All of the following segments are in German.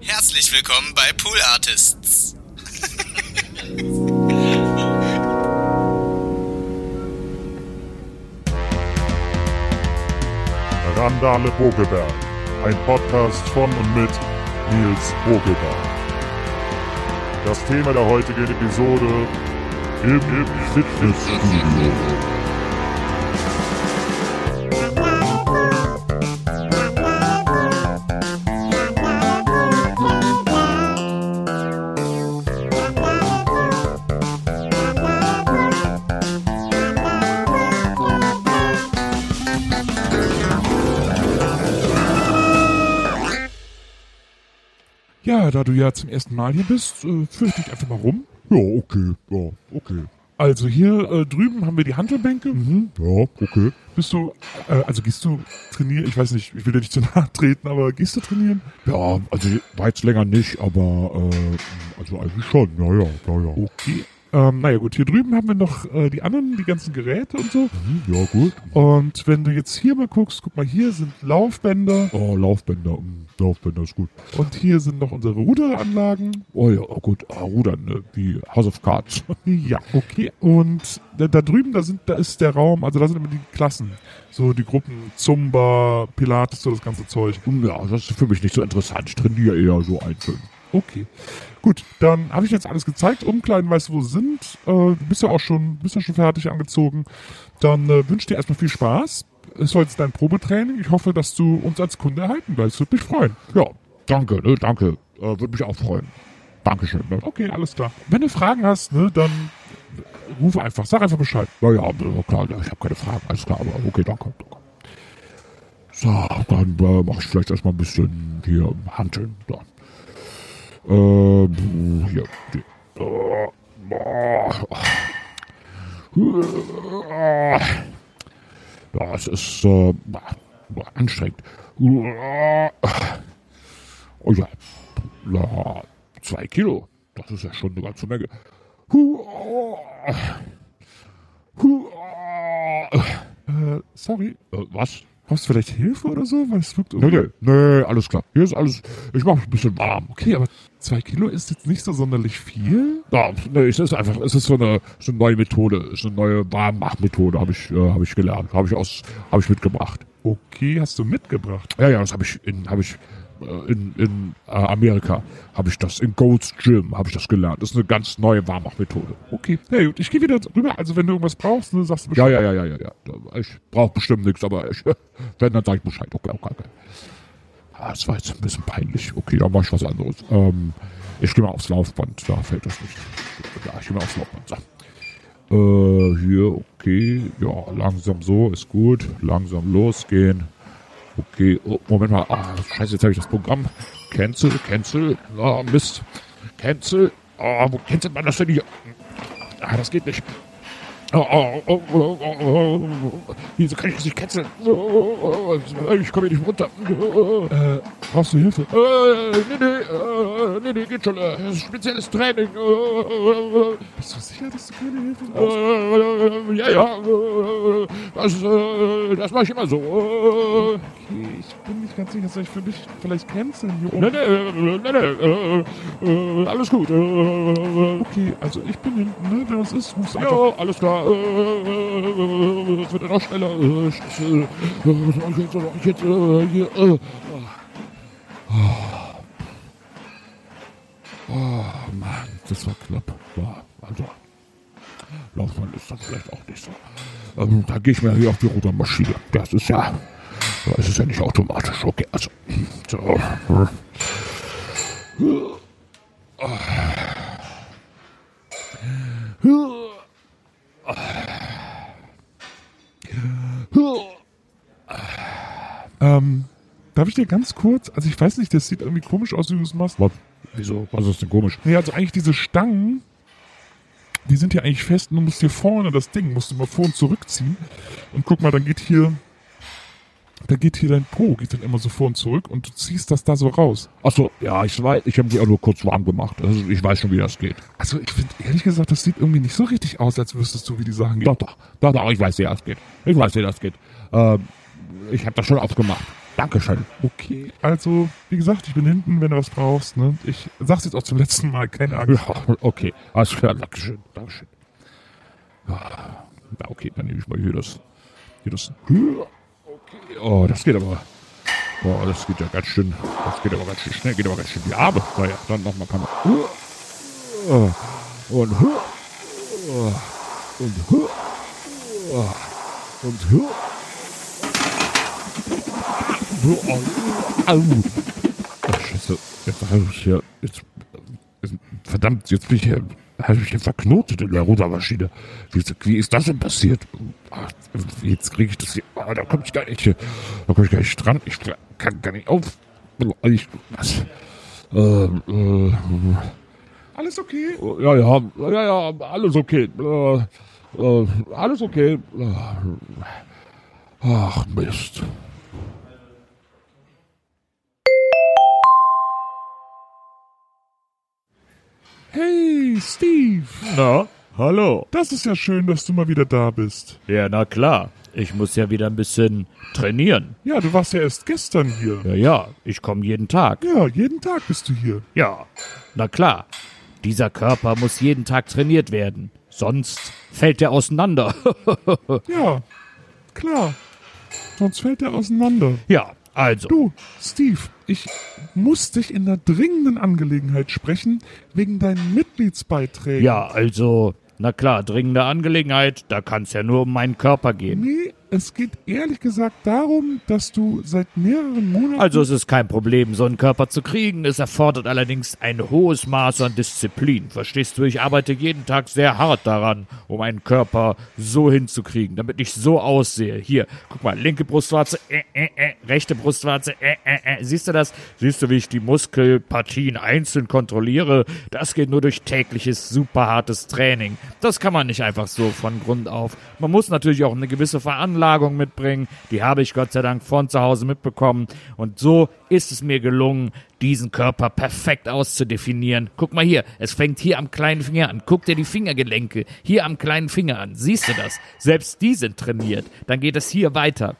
Herzlich willkommen bei Pool Artists. Randale Bogelberg, ein Podcast von und mit Nils Bogelberg. Das Thema der heutigen Episode im Fitnessstudio. Da du ja zum ersten Mal hier bist, äh, führe ich dich einfach mal rum. Ja, okay, ja, okay. Also hier äh, drüben haben wir die Handelbänke. Mhm, ja, okay. Bist du, äh, also gehst du trainieren? Ich weiß nicht, ich will dir nicht zu nahe treten, aber gehst du trainieren? Ja, also war jetzt länger nicht, aber äh, also eigentlich schon, ja, ja, ja, ja. Okay. Ähm, naja gut, hier drüben haben wir noch äh, die anderen, die ganzen Geräte und so. Mhm, ja, gut. Und wenn du jetzt hier mal guckst, guck mal, hier sind Laufbänder Oh, Laufbänder, mm, Laufbänder ist gut. und hier sind noch unsere Ruderanlagen. Oh ja, oh, gut, ah, Rudern, ne, wie House of Cards. Ja, okay. Und da, da drüben, da sind, da ist der Raum, also da sind immer die Klassen. So die Gruppen Zumba, Pilates, so das ganze Zeug. ja, das ist für mich nicht so interessant. Ich trainiere eher so einzeln. Okay. Gut, dann habe ich jetzt alles gezeigt. Umkleiden weißt du, wo sind. Äh, du bist ja auch schon, bist ja schon fertig angezogen. Dann äh, wünsche dir erstmal viel Spaß. Es soll jetzt dein Probetraining. Ich hoffe, dass du uns als Kunde erhalten bleibst. Würde mich freuen. Ja, danke, ne, danke. Äh, Würde mich auch freuen. Dankeschön, ne. Okay, alles klar. Wenn du Fragen hast, ne, dann rufe einfach. Sag einfach Bescheid. Ja, ja, ja, klar, ich habe keine Fragen, alles klar, aber okay, danke, danke. So, dann äh, mache ich vielleicht erstmal ein bisschen hier Handeln. Dann. Ähm, hier. Die, äh, boah. Das ist äh, anstrengend. Oh ja, ja, zwei Kilo. Das ist ja schon eine ganze Menge. Äh, sorry. Äh, was? Brauchst du vielleicht Hilfe oder so? Weil es wirkt Nee, nee, nee, alles klar. Hier ist alles. Ich mache ein bisschen warm. Okay, aber zwei Kilo ist jetzt nicht so sonderlich viel. Ja, nee, es ist einfach, es ist so eine, so eine neue Methode, es ist eine neue Warmmachmethode, habe ich, äh, habe ich gelernt, habe ich aus, habe ich mitgebracht. Okay, hast du mitgebracht. Ja, ja, das habe ich in, habe ich äh, in, in äh, Amerika, habe ich das in Gold's Gym, habe ich das gelernt. Das ist eine ganz neue Warmmachmethode. Okay, na gut, ich gehe wieder rüber. Also wenn du irgendwas brauchst, ne, sagst du Ja, Bescheid. ja, ja, ja, ja, ja. Ich brauche bestimmt nichts, aber ich, wenn dann sage ich Bescheid. Okay, okay, okay. Ah, das war jetzt ein bisschen peinlich. Okay, dann mach ich was anderes. Ähm, ich gehe mal aufs Laufband, da fällt das nicht. Ja, ich gehe mal aufs Laufband. So. Äh, hier, okay. Ja, langsam so, ist gut. Langsam losgehen. Okay, oh, Moment mal. Ah, scheiße, jetzt habe ich das Programm. Cancel, cancel. Ah, Mist. Cancel. Ah, wo cancelt man das denn hier? Ah, das geht nicht. Wieso kann ich das nicht oh, oh, ich komme hier nicht runter. Äh, brauchst du Hilfe? äh, nee, nee, äh, nee, nee, geht schon. Äh, das ist spezielles Training. Bist du sicher, dass du keine Hilfe brauchst? äh, ja, ja. äh, Das, äh, das mache ich immer so. Äh, ich bin nicht ganz sicher, soll ich für dich vielleicht canceln hier oben? nee, nee, äh, äh, alles gut. Äh, äh, Okay, also ich bin hinten, ne? Wenn was ist, rufst du einfach. Ja, alles klar. Äh, äh, Es wird ja noch schneller. Äh. Äh, ich jetzt? Ich? Äh, Hier. äh. Oh, Mann, das war knapp. Ja, also, Laufband ist dann vielleicht auch nicht so. Ähm, da gehe ich mir hier auf die Rudermaschine. Das ist ja, das ist ja nicht automatisch. Okay, also, so. Ähm, darf ich dir ganz kurz, also ich weiß nicht, das sieht irgendwie komisch aus, wie du es machst. Was? Wieso? Was ist denn komisch? Nee, also eigentlich diese Stangen, die sind ja eigentlich fest und du musst hier vorne das Ding, musst du mal vor und zurückziehen. Und guck mal, dann geht hier, da geht hier dein Po, geht dann immer so vor und zurück und du ziehst das da so raus. Achso, ja, ich weiß, ich habe die auch nur kurz warm gemacht. Also ich weiß schon, wie das geht. Also ich finde, ehrlich gesagt, das sieht irgendwie nicht so richtig aus, als wüsstest du, wie die Sachen gehen. Doch, doch, doch, doch, ich weiß, wie das geht. Ich weiß, wie das geht. Ähm, ich habe das schon oft gemacht. Dankeschön. Okay, also, wie gesagt, ich bin hinten, wenn du was brauchst. Ne? Ich sag's jetzt auch zum letzten Mal, keine Angst. Ja, okay. Alles klar, Dankeschön. Dankeschön. Ja, okay, dann nehme ich mal hier das. Hier das. Oh, das geht aber. Oh, das geht ja ganz schön. Das geht aber ganz schön schnell. Geht aber ganz schön die Arme. Naja, dann nochmal kann man. Und. Und. Und. Au. Ach, Scheiße. Jetzt habe ich hier. Jetzt, verdammt, jetzt bin ich hier. Habe ich hier verknotet in der Rudermaschine. Wie, wie ist das denn passiert? Ach, jetzt kriege ich das hier. Oh, da komme ich gar nicht. Da komme ich gar nicht dran. Ich kann gar nicht auf. Ich, was? Ähm, äh, Alles okay? ja, ja, ja, ja, alles okay. Äh, äh, alles okay. Ach, Mist. Hey, Steve. Na, hallo. Das ist ja schön, dass du mal wieder da bist. Ja, na klar. Ich muss ja wieder ein bisschen trainieren. Ja, du warst ja erst gestern hier. Ja, ja, ich komme jeden Tag. Ja, jeden Tag bist du hier. Ja, na klar. Dieser Körper muss jeden Tag trainiert werden. Sonst fällt er auseinander. Ja, klar. Sonst fällt er auseinander. ja, also. Du, Steve, ich muss dich in einer dringenden Angelegenheit sprechen, wegen deinen Mitgliedsbeiträgen. Ja, also, na klar, dringende Angelegenheit. Da kann es ja nur um meinen Körper gehen. Nee, es geht ehrlich gesagt darum, dass du seit mehreren Monaten... Also es ist kein Problem, so einen Körper zu kriegen. Es erfordert allerdings ein hohes Maß an Disziplin. Verstehst du, ich arbeite jeden Tag sehr hart daran, um einen Körper so hinzukriegen, damit ich so aussehe. Hier, guck mal, linke Brustwarze, äh, äh, äh, rechte Brustwarze, äh, äh, äh. Siehst du das? Siehst du, wie ich die Muskelpartien einzeln kontrolliere? Das geht nur durch tägliches, super hartes Training. Das kann man nicht einfach so von Grund auf. Man muss natürlich auch eine gewisse Veranlagung mitbringen. Die habe ich Gott sei Dank von zu Hause mitbekommen. Und so ist es mir gelungen, diesen Körper perfekt auszudefinieren. Guck mal hier, es fängt hier am kleinen Finger an. Guck dir die Fingergelenke hier am kleinen Finger an. Siehst du das? Selbst die sind trainiert. Dann geht es hier weiter.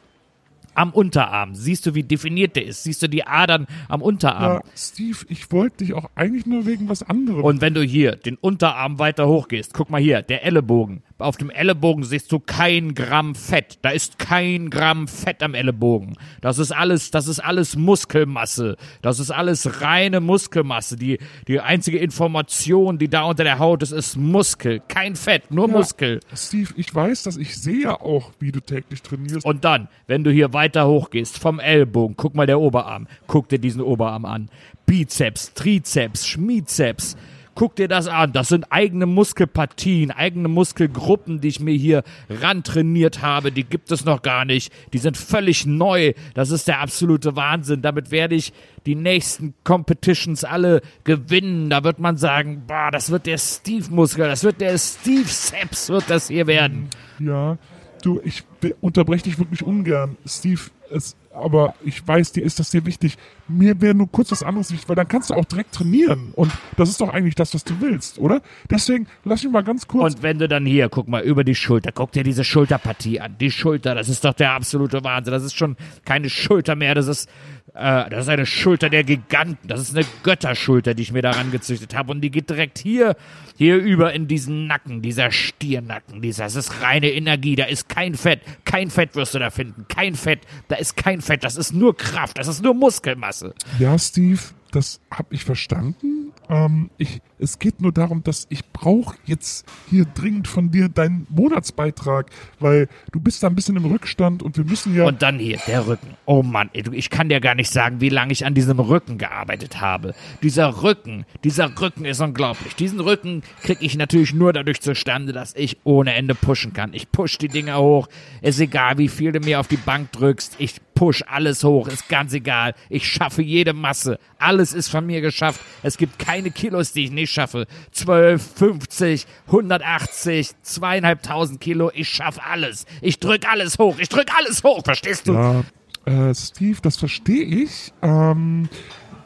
Am Unterarm. Siehst du, wie definiert der ist? Siehst du die Adern am Unterarm? Ja, Steve, ich wollte dich auch eigentlich nur wegen was anderem... Und wenn du hier den Unterarm weiter hochgehst, guck mal hier, der Ellenbogen. Auf dem Ellenbogen siehst du kein Gramm Fett. Da ist kein Gramm Fett am Ellenbogen. Das ist alles, das ist alles Muskelmasse. Das ist alles reine Muskelmasse. Die, die einzige Information, die da unter der Haut ist, ist Muskel. Kein Fett, nur Ja, Muskel. Steve, ich weiß, dass ich sehe ja auch, wie du täglich trainierst. Und dann, wenn du hier weiter hochgehst, vom Ellbogen, guck mal der Oberarm, guck dir diesen Oberarm an. Bizeps, Trizeps, Schmizeps. Guck dir das an. Das sind eigene Muskelpartien, eigene Muskelgruppen, die ich mir hier rantrainiert habe. Die gibt es noch gar nicht. Die sind völlig neu. Das ist der absolute Wahnsinn. Damit werde ich die nächsten Competitions alle gewinnen. Da wird man sagen, boah, das wird der Steve-Muskel, das wird der Steve-Seps, wird das hier werden. Ja, du, ich unterbreche dich wirklich ungern, Steve. Es, aber ich weiß, dir ist das sehr wichtig. Mir wäre nur kurz was anderes wichtig, weil dann kannst du auch direkt trainieren. Und das ist doch eigentlich das, was du willst, oder? Deswegen lass mich mal ganz kurz. Und wenn du dann hier, guck mal, über die Schulter, guck dir diese Schulterpartie an. Die Schulter, das ist doch der absolute Wahnsinn. Das ist schon keine Schulter mehr, das ist, äh, das ist eine Schulter der Giganten. Das ist eine Götterschulter, die ich mir daran gezüchtet habe. Und die geht direkt hier, hier über in diesen Nacken, dieser Stiernacken. Dieser, das ist reine Energie, da ist kein Fett. Kein Fett wirst du da finden. Kein Fett. Da ist kein Fett. Das ist nur Kraft. Das ist nur Muskelmasse. Ja, Steve, das habe ich verstanden. Ähm, ich, es geht nur darum, dass ich brauche jetzt hier dringend von dir deinen Monatsbeitrag, weil du bist da ein bisschen im Rückstand und wir müssen ja. Und dann hier, der Rücken. Oh Mann, ey, ich kann dir gar nicht sagen, wie lange ich an diesem Rücken gearbeitet habe. Dieser Rücken, dieser Rücken ist unglaublich. Diesen Rücken kriege ich natürlich nur dadurch zustande, dass ich ohne Ende pushen kann. Ich push die Dinger hoch. Ist egal, wie viel du mir auf die Bank drückst. Ich push alles hoch. Ist ganz egal. Ich schaffe jede Masse. Alles ist von mir geschafft. Es gibt keine Kilos, die ich nicht schaffe. 12, 50, 180, zweieinhalbtausend Kilo. Ich schaffe alles. Ich drück alles hoch. Ich drück alles hoch. Verstehst du? Ja, äh, Steve, das verstehe ich. Ähm,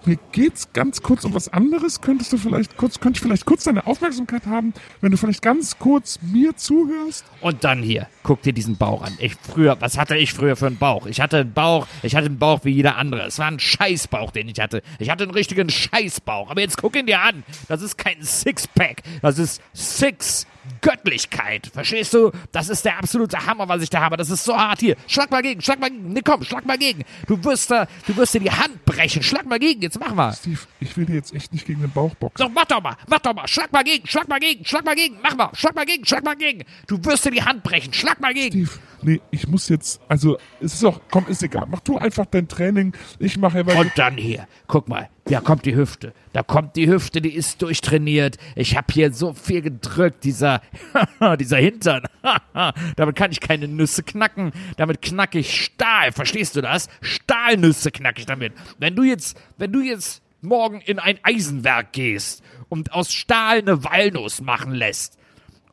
mir geht's ganz kurz um was anderes. Könntest du vielleicht kurz, könnte ich vielleicht kurz deine Aufmerksamkeit haben, wenn du vielleicht ganz kurz mir zuhörst? Und dann hier, guck dir diesen Bauch an. Ich früher, was hatte ich früher für einen Bauch? Ich hatte einen Bauch, ich hatte einen Bauch wie jeder andere. Es war ein Scheißbauch, den ich hatte. Ich hatte einen richtigen Scheißbauch. Aber jetzt guck ihn dir an. Das ist kein Sixpack. Das ist Six Göttlichkeit. Verstehst du? Das ist der absolute Hammer, was ich da habe. Das ist so hart hier. Schlag mal gegen, schlag mal gegen. Nee, komm, schlag mal gegen. Du wirst da, du wirst dir die Hand brechen. Schlag mal gegen, jetzt mach mal. Steve, ich will dir jetzt echt nicht gegen den Bauch boxen. So, mach doch mal, mach doch mal. Schlag mal gegen, schlag mal gegen, schlag mal gegen. Mach mal, schlag mal gegen, schlag mal gegen. Du wirst dir die Hand brechen. Schlag mal gegen. Steve, nee, ich muss jetzt, also, es ist auch, komm, ist egal. Mach du einfach dein Training. Ich mache weil Und dann hier, guck mal, da kommt die Hüfte. Da kommt die Hüfte, die ist durchtrainiert. Ich habe hier so viel gedrückt, dieser, dieser Hintern. Damit kann ich keine Nüsse knacken. Damit knacke ich Stahl. Verstehst du das? Stahlnüsse knacke ich damit. Wenn du jetzt, wenn du jetzt morgen in ein Eisenwerk gehst und aus Stahl eine Walnuss machen lässt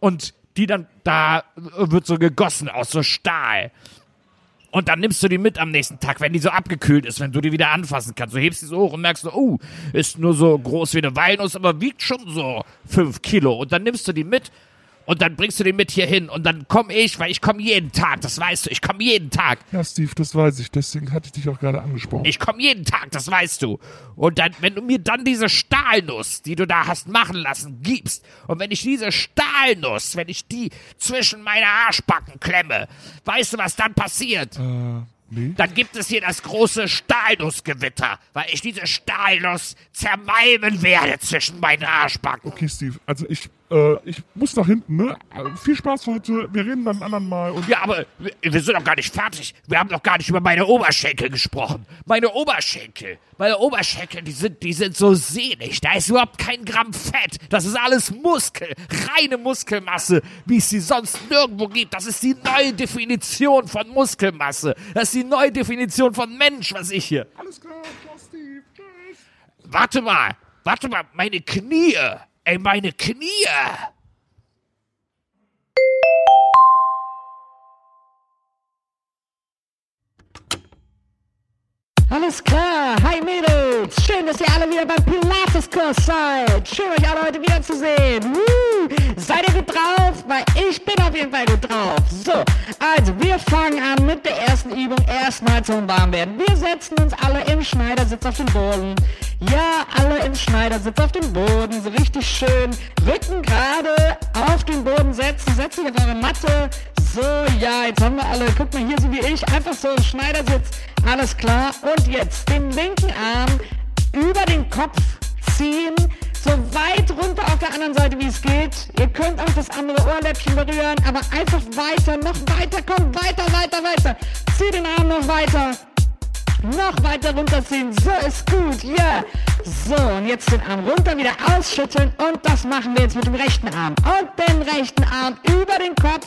und die dann, da wird so gegossen aus so Stahl. Und dann nimmst du die mit am nächsten Tag, wenn die so abgekühlt ist, wenn du die wieder anfassen kannst. Du hebst die so hoch und merkst so, oh, ist nur so groß wie eine Walnuss, aber wiegt schon so fünf Kilo. Und dann nimmst du die mit und dann bringst du die mit hier hin. Und dann komm ich, weil ich komme jeden Tag, das weißt du, ich komme jeden Tag. Ja, Steve, das weiß ich. Deswegen hatte ich dich auch gerade angesprochen. Ich komme jeden Tag, das weißt du. Und dann, wenn du mir dann diese Stahlnuss, die du da hast machen lassen, gibst, und wenn ich diese Stahlnuss, wenn ich die zwischen meine Arschbacken klemme, weißt du, was dann passiert? äh, nee. Dann gibt es hier das große Stahlnussgewitter, weil ich diese Stahlnuss zermalmen werde zwischen meinen Arschbacken. Okay, Steve, also ich, äh, ich muss nach hinten, ne? Äh, viel Spaß heute. Wir reden dann ein anderen Mal. Und Ja, aber wir- wir sind doch gar nicht fertig. Wir haben doch gar nicht über meine Oberschenkel gesprochen. Meine Oberschenkel, meine Oberschenkel, die sind, die sind so sehnig. Da ist überhaupt kein Gramm Fett. Das ist alles Muskel, reine Muskelmasse, wie es sie sonst nirgendwo gibt. Das ist die neue Definition von Muskelmasse. Das ist die neue Definition von Mensch, was ich hier. alles klar, Steve. Tschüss. Warte mal, warte mal, meine Knie. Ey, meine Knie. Alles klar, hi Mädels, schön, dass ihr alle wieder beim Pilates-Kurs seid. Schön, euch alle heute wiederzusehen. Woo. Seid ihr gut drauf? Weil ich bin auf jeden Fall gut drauf. So, also wir fangen an mit der ersten Übung. Erstmal zum Warmwerden. Wir setzen uns alle im Schneidersitz auf den Boden. Ja, alle im Schneidersitz auf den Boden. So richtig schön. Rücken gerade auf den Boden setzen. Setzt euch auf eure Matte. So, ja, jetzt haben wir alle, guck mal, hier so wie ich, einfach so im Schneidersitz. Alles klar. Und jetzt den linken Arm über den Kopf ziehen, so weit runter auf der anderen Seite, wie es geht. Ihr könnt auch das andere Ohrläppchen berühren, aber einfach weiter, noch weiter, komm, weiter, weiter, weiter. Zieh den Arm noch weiter. Noch weiter runterziehen. So ist gut. Ja. So, und jetzt den Arm runter, wieder ausschütteln. Und das machen wir jetzt mit dem rechten Arm. Und den rechten Arm über den Kopf.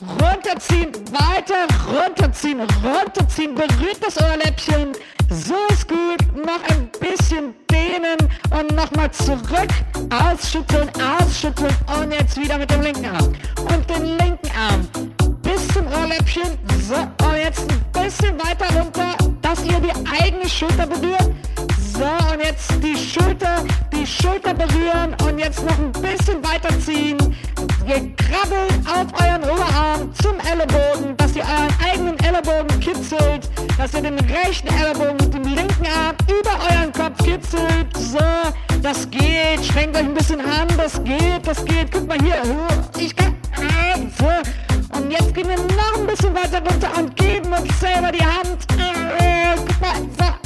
Runterziehen, weiter runterziehen, runterziehen. Berührt das Ohrläppchen. So ist gut. Noch ein bisschen dehnen und nochmal zurück. Ausschütteln, ausschütteln. Und jetzt wieder mit dem linken Arm. Und den linken Arm bis zum Ohrläppchen. So, und jetzt ein bisschen weiter runter, dass ihr die eigene Schulter berührt. So, und jetzt die Schulter, die Schulter berühren und jetzt noch ein bisschen weiterziehen. Ihr krabbelt auf euren Oberarm zum Ellenbogen, dass ihr euren eigenen Ellenbogen kitzelt, dass ihr den rechten Ellenbogen mit dem linken Arm über euren Kopf kitzelt. So, das geht. Strengt euch ein bisschen an, das geht, das geht. Guck mal hier, ich kann, so. Und jetzt gehen wir noch ein bisschen weiter runter und geben uns selber die Hand. Äh, guck mal, so.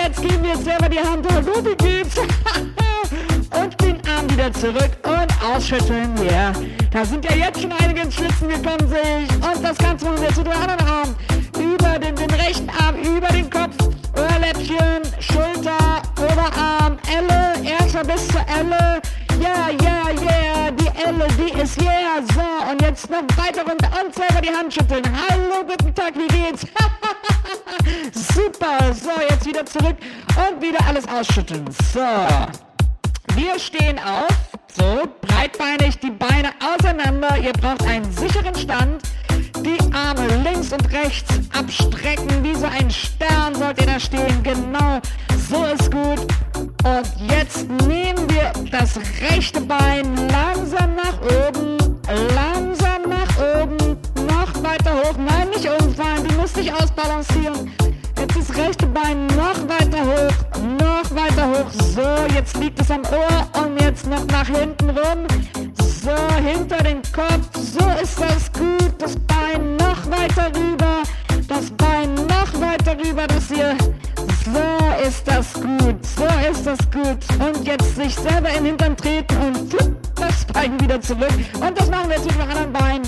Ja, jetzt geben wir selber die Hand. Oh, gut, geht's? und den Arm wieder zurück und ausschütteln. Ja, da sind ja jetzt schon einige ins Schwitzen gekommen, sehe ich. Und das Ganze machen wir jetzt mit dem anderen Arm. Über den, den rechten Arm, über den Kopf. Ohrläppchen, Schulter, Oberarm, Elle. Erstmal bis zur Elle. Ja, ja, yeah, die Elle, die ist yeah. So, und jetzt noch weiter runter und selber die Hand schütteln. Hallo, guten Tag, wie geht's? Super, so, jetzt wieder zurück und wieder alles ausschütteln. So, wir stehen auf, so, breitbeinig, die Beine auseinander. Ihr braucht einen sicheren Stand. Die Arme links und rechts abstrecken, wie so ein Stern sollt ihr da stehen. Genau. So ist gut. Und jetzt nehmen wir das rechte Bein langsam nach oben, langsam nach oben, noch weiter hoch. Nein, nicht umfallen, dich ausbalancieren. Jetzt das rechte Bein noch weiter hoch, noch weiter hoch. So, jetzt liegt es am Ohr und jetzt noch nach hinten rum. So, hinter den Kopf. So ist das gut. Das Bein noch weiter rüber. Das Bein noch weiter rüber. Das hier. So ist das gut. So ist das gut. Und jetzt sich selber in den Hintern treten und das Bein wieder zurück. Und das machen wir jetzt mit dem anderen Bein.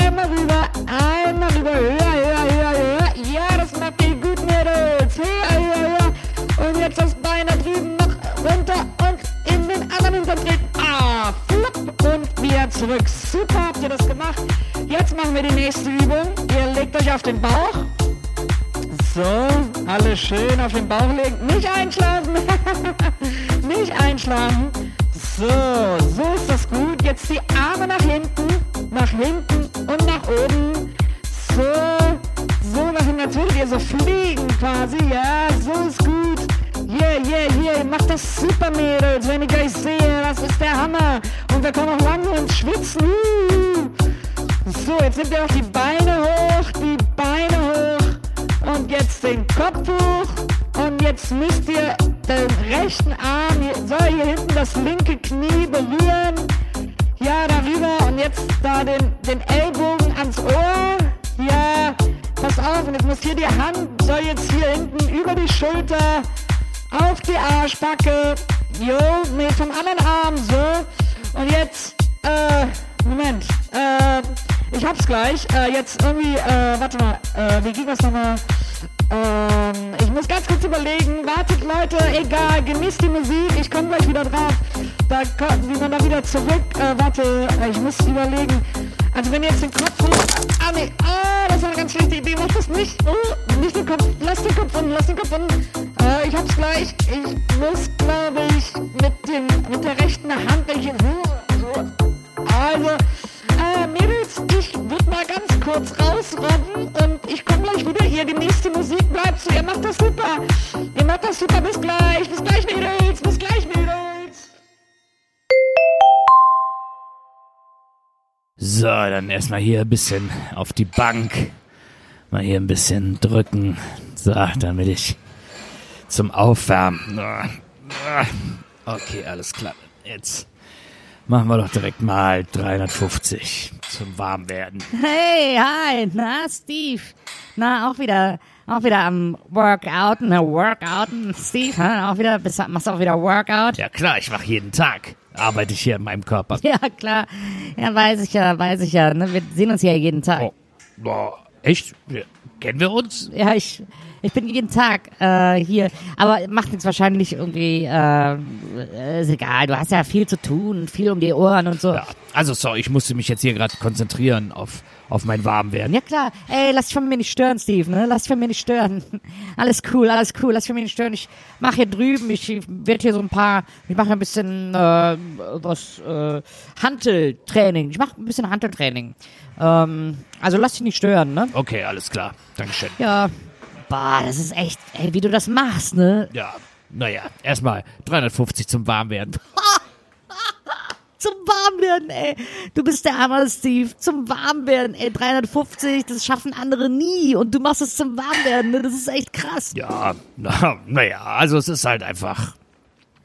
Einmal rüber, einmal rüber, höher, höher. Anderen Hintern treten. Ah, flupp und wieder zurück. Super, habt ihr das gemacht. Jetzt machen wir die nächste Übung. Ihr legt euch auf den Bauch. So, alle schön auf den Bauch legen. Nicht einschlafen. Nicht einschlafen. So, so ist das gut. Jetzt die Arme nach hinten, nach hinten und nach oben. So, so nach hinten. Als würdet ihr so fliegen quasi. Ja, so ist gut. Yeah, yeah, yeah. Macht das super, Mädels. Wenn ich euch sehe, das ist der Hammer. Und wir kommen auch langsam ins Schwitzen. Uh. So, jetzt nehmt ihr auch die Beine hoch, die Beine hoch und jetzt den Kopf hoch und jetzt müsst ihr den rechten Arm, soll hier hinten das linke Knie berühren, ja, darüber und jetzt da den, den Ellbogen ans Ohr, ja, pass auf und jetzt muss hier die Hand, soll jetzt hier hinten über die Schulter auf die Arschbacke, jo, nee, vom anderen Arm, so und jetzt, äh, Moment, äh, ich hab's gleich. Äh, jetzt irgendwie, äh, warte mal, äh, wie ging das nochmal? Ähm, ich muss ganz kurz überlegen. Wartet Leute, egal, genießt die Musik, ich komme gleich wieder drauf. Da kommt, wie man da wieder zurück, äh, warte, ich muss überlegen. Also wenn ihr jetzt den Kopf hoch, ah nee, ah, das war eine ganz schlechte Idee, macht das nicht, oh, nicht den Kopf, lass den Kopf unten, lass den Kopf unten. Äh, ich hab's gleich, ich muss, glaube ich, mit dem, mit der rechten Hand, welche, so, also, äh, Mädels, ich würde mal ganz kurz rausrobben und ich komme gleich wieder. Ihr, die nächste Musik bleibt so. Ihr macht das super. Ihr macht das super. Bis gleich. Bis gleich, Mädels. Bis gleich, Mädels. So, dann erstmal hier ein bisschen auf die Bank. Mal hier ein bisschen drücken. So, damit ich zum Aufwärmen. Okay, alles klar. Jetzt machen wir doch direkt mal 350 zum Warmwerden. Hey, hi, na, Steve. Na, auch wieder, auch wieder am Workouten, na, Workouten, Steve, ha? auch wieder, bist, machst du auch wieder Workout? Ja klar, ich mache jeden Tag. Arbeite ich hier in meinem Körper. Ja, klar. Ja, weiß ich ja, weiß ich ja, ne, wir sehen uns ja jeden Tag. Oh, boah, echt? Kennen wir uns? Ja, ich, ich bin jeden Tag äh, hier, aber macht nichts wahrscheinlich irgendwie, äh, ist egal, du hast ja viel zu tun, viel um die Ohren und so. Ja, also sorry, ich musste mich jetzt hier gerade konzentrieren auf, auf mein Warmwerden. Ja klar, ey, lass dich von mir nicht stören, Steve, ne? Lass dich von mir nicht stören. Alles cool, alles cool, lass dich von mir nicht stören. Ich mache hier drüben, ich werde hier so ein paar, ich mache ein bisschen äh, was äh, Hanteltraining. Ich mache ein bisschen Hanteltraining. Ähm, also lass dich nicht stören, ne? Okay, alles klar. Dankeschön. Ja. Boah, das ist echt, ey, wie du das machst, ne? Ja, naja, erstmal 350 zum Warmwerden. Zum Warmwerden, ey. Du bist der Hammer, Steve. Zum Warmwerden, ey. 350, das schaffen andere nie. Und du machst es zum Warmwerden, ne? Das ist echt krass. Ja, na, naja, also es ist halt einfach.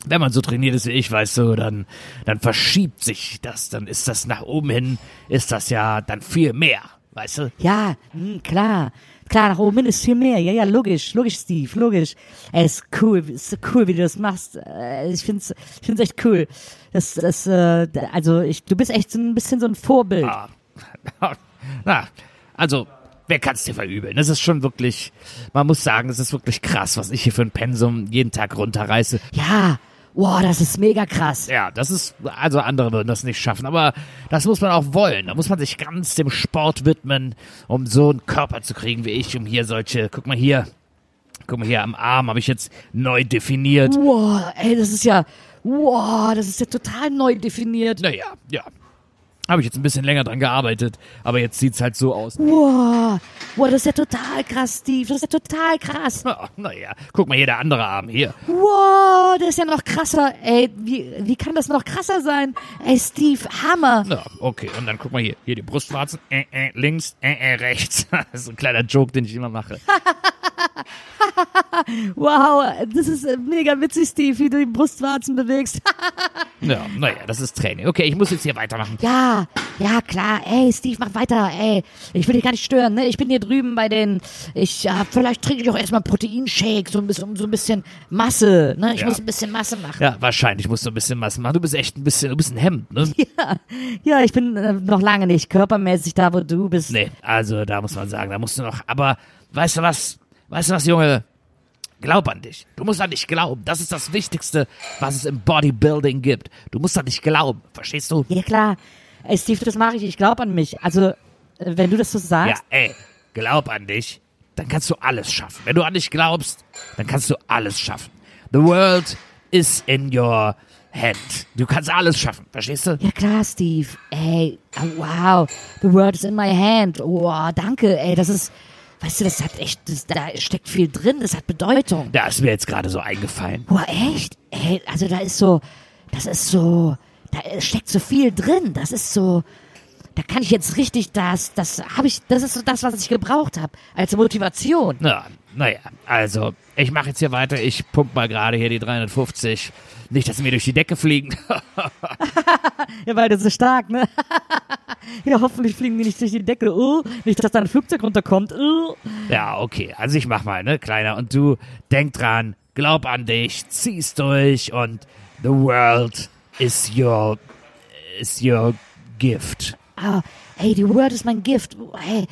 Wenn man so trainiert ist wie ich, weißt du, dann, dann verschiebt sich das. Dann ist das nach oben hin, ist das ja dann viel mehr, weißt du? Ja, mh, klar. Klar, nach oben ist viel mehr. Ja, ja, logisch, logisch, Steve, logisch. Ey, ist cool, ist cool, wie du das machst. Äh, Ich find's, ich find's echt cool. Das, das, äh, also ich, du bist echt so ein bisschen so ein Vorbild. Ah. Na, also, wer kann's dir verübeln? Das ist schon wirklich, man muss sagen, es ist wirklich krass, was ich hier für ein Pensum jeden Tag runterreiße. Ja, wow, das ist mega krass. Ja, das ist, also andere würden das nicht schaffen, aber das muss man auch wollen. Da muss man sich ganz dem Sport widmen, um so einen Körper zu kriegen wie ich, um hier solche, guck mal hier, guck mal hier am Arm habe ich jetzt neu definiert. Wow, ey, das ist ja, wow, das ist ja total neu definiert. Naja, ja. Habe ich jetzt ein bisschen länger dran gearbeitet, aber jetzt sieht's halt so aus. Wow, wow, das ist ja total krass, Steve. Das ist ja total krass. Oh, naja, guck mal hier, der andere Arm hier. Wow, das ist ja noch krasser. Ey, wie, wie kann das noch krasser sein? Ey, Steve, Hammer. Ja, okay, und dann guck mal hier, hier die Brustwarzen, äh, äh, links, äh, äh, rechts. das ist ein kleiner Joke, den ich immer mache. Wow, das ist äh, mega witzig, Steve, wie du die Brustwarzen bewegst. Ja, naja, das ist Training. Okay, ich muss jetzt hier weitermachen. ja, ja, klar. Ey, Steve, mach weiter. Ey, ich will dich gar nicht stören, ne? Ich bin hier drüben bei den, ich, ja, vielleicht trinke ich auch erstmal einen Proteinshake, so ein bisschen, um so ein bisschen Masse, ne? Ich Ja. muss ein bisschen Masse machen. Ja, wahrscheinlich musst du ein bisschen was machen. Du bist echt ein bisschen, du bist ein Hemd, ne? Ja, ja, ich bin äh, noch lange nicht körpermäßig da, wo du bist. Nee, also da muss man sagen, da musst du noch. Aber weißt du was? Weißt du was, Junge? Glaub an dich. Du musst an dich glauben. Das ist das Wichtigste, was es im Bodybuilding gibt. Du musst an dich glauben. Verstehst du? Ja, klar. Ey, Steve, das mache ich. Ich glaube an mich. Also, äh, wenn du das so Ja, sagst. ey, glaub an dich. Dann kannst du alles schaffen. Wenn du an dich glaubst, dann kannst du alles schaffen. The world is in your hand. Du kannst alles schaffen. Verstehst du? Ja, klar, Steve. Ey, wow. The world is in my hand. Oh, danke. Ey, das ist, weißt du, das hat echt, das, da steckt viel drin. Das hat Bedeutung. Da ist mir jetzt gerade so eingefallen. Boah, echt? Ey, also da ist so, das ist so, da steckt so viel drin. Das ist so, da kann ich jetzt richtig das, das habe ich, das ist so das, was ich gebraucht habe als Motivation. Na, naja, also, ich mache jetzt hier weiter. Ich pump mal gerade hier die 350. Nicht, dass sie mir durch die Decke fliegen. Ja, weil das ist stark, ne? ja, hoffentlich fliegen die nicht durch die Decke. Uh, nicht, dass da ein Flugzeug runterkommt. Uh. ja, okay. Also ich mach mal, ne, Kleiner. Und du, denk dran, glaub an dich, zieh's durch und the world is your, is your gift. Ah, ey, die Word ist mein Gift. Ey,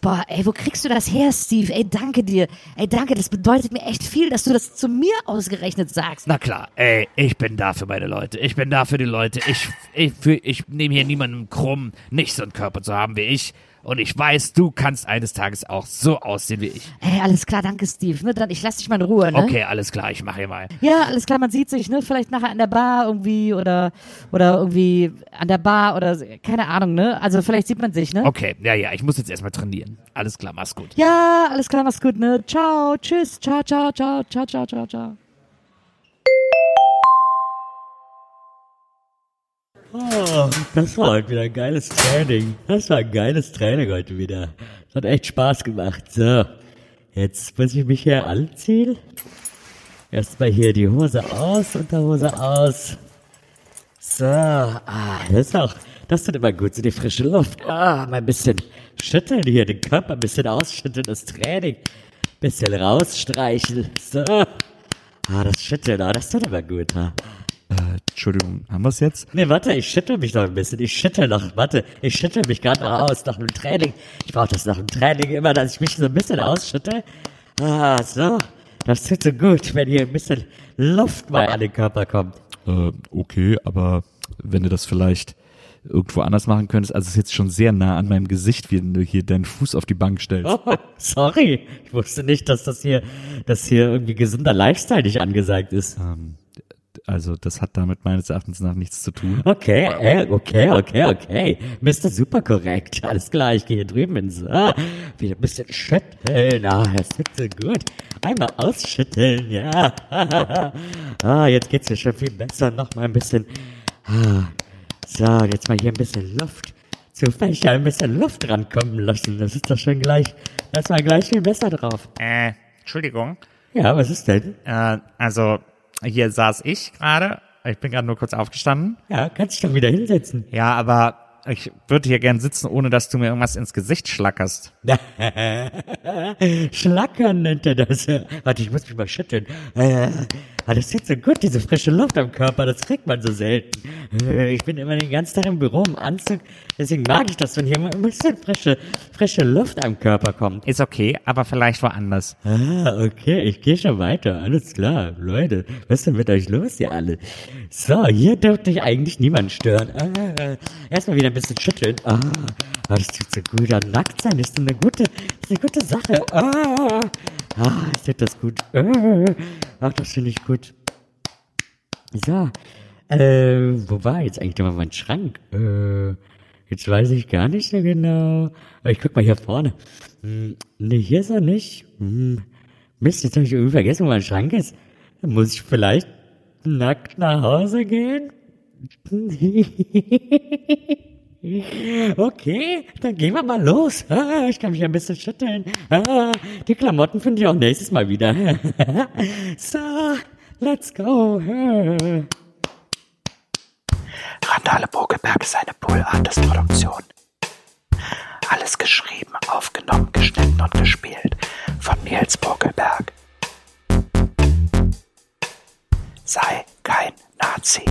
boah, ey, wo kriegst du das her, Steve? Ey, danke dir. Ey, danke, das bedeutet mir echt viel, dass du das zu mir ausgerechnet sagst. Na klar, ey, ich bin da für meine Leute. Ich bin da für die Leute. Ich, ich, ich nehme hier niemandem krumm, nicht so einen Körper zu haben wie ich. Und ich weiß, du kannst eines Tages auch so aussehen wie ich. Ey, alles klar, danke, Steve. Ne, dann, ich lass dich mal in Ruhe, ne? Okay, alles klar, ich mache hier mal. Ja, alles klar, man sieht sich, ne? Vielleicht nachher an der Bar irgendwie oder, oder irgendwie an der Bar oder keine Ahnung, ne? Also vielleicht sieht man sich, ne? Okay, ja, ja, ich muss jetzt erstmal trainieren. Alles klar, mach's gut. Ja, alles klar, mach's gut, ne? Ciao, tschüss, ciao, ciao, ciao, ciao, ciao, ciao, ciao. Oh, das war heute wieder ein geiles Training. Das war ein geiles Training heute wieder. Das hat echt Spaß gemacht. So, jetzt muss ich mich hier anziehen. Erstmal hier die Hose aus, Unterhose aus. So, ah, das ist auch, das tut immer gut, so die frische Luft. Ah, mal ein bisschen schütteln hier, den Körper ein bisschen ausschütteln, das Training. Bisschen rausstreichen. So. Ah, das Schütteln, ah, das tut immer gut, ha. Entschuldigung, haben wir es jetzt? Nee, warte, ich schüttel mich noch ein bisschen. Ich schüttel noch, warte, ich schüttel mich gerade noch aus nach dem Training. Ich brauche das nach dem Training immer, dass ich mich so ein bisschen ausschüttel. Ah, so. Das tut so gut, wenn hier ein bisschen Luft mal an den Körper kommt. Äh, okay, aber wenn du das vielleicht irgendwo anders machen könntest, also es ist jetzt schon sehr nah an meinem Gesicht, wie du hier deinen Fuß auf die Bank stellst. Oh, sorry. Ich wusste nicht, dass das hier, dass hier irgendwie gesunder Lifestyle nicht angesagt ist. Also das hat damit meines Erachtens nach nichts zu tun. Okay, äh, okay, okay, okay. Mr. Super korrekt. Alles klar, ich gehe hier drüben ins, ah, wieder ein bisschen schütteln. Ah, das tut so gut. Einmal ausschütteln, ja. ah, jetzt geht's mir schon viel besser. Noch mal ein bisschen. Ah, so, jetzt mal hier ein bisschen Luft zu Fächer, ein bisschen Luft rankommen lassen. Das ist doch schon gleich, da ist man gleich viel besser drauf. Äh, Entschuldigung. Ja, was ist denn? Äh, also, hier saß ich gerade. Ich bin gerade nur kurz aufgestanden. Ja, kannst dich doch wieder hinsetzen. Ja, aber ich würde hier gern sitzen, ohne dass du mir irgendwas ins Gesicht schlackerst. Schlackern nennt er das. Warte, ich muss mich mal schütteln. Ah, das ist so gut, diese frische Luft am Körper, das kriegt man so selten. Äh, Ich bin immer den ganzen Tag im Büro im Anzug, deswegen mag ich das, wenn hier mal ein bisschen frische, frische Luft am Körper kommt. Ist okay, aber vielleicht woanders. Ah, okay, ich gehe schon weiter. Alles klar, Leute. Was ist denn mit euch los, ihr alle? So, hier dürfte ich eigentlich niemand stören. Ah, erstmal wieder ein bisschen schütteln. Ah, ah, das tut so gut an. Nackt sein ist eine gute, ist eine gute Sache. Ah, ah, ich tut das gut. Ah, ach, das finde ich gut. So, äh, wo war jetzt eigentlich nochmal mein Schrank? Äh, Jetzt weiß ich gar nicht so genau. Aber ich guck mal hier vorne. Hm, nee, hier ist er nicht. Hm, Mist, jetzt habe ich irgendwie vergessen, wo mein Schrank ist. Dann muss ich vielleicht nackt nach Hause gehen? Okay, dann gehen wir mal los. Ah, ich kann mich ein bisschen schütteln. Ah, die Klamotten finde ich auch nächstes Mal wieder. So, let's go. Randale Bogelberg ist eine Pool Artist Produktion. Alles geschrieben, aufgenommen, geschnitten und gespielt von Nils Bogelberg. Sei kein Nazi.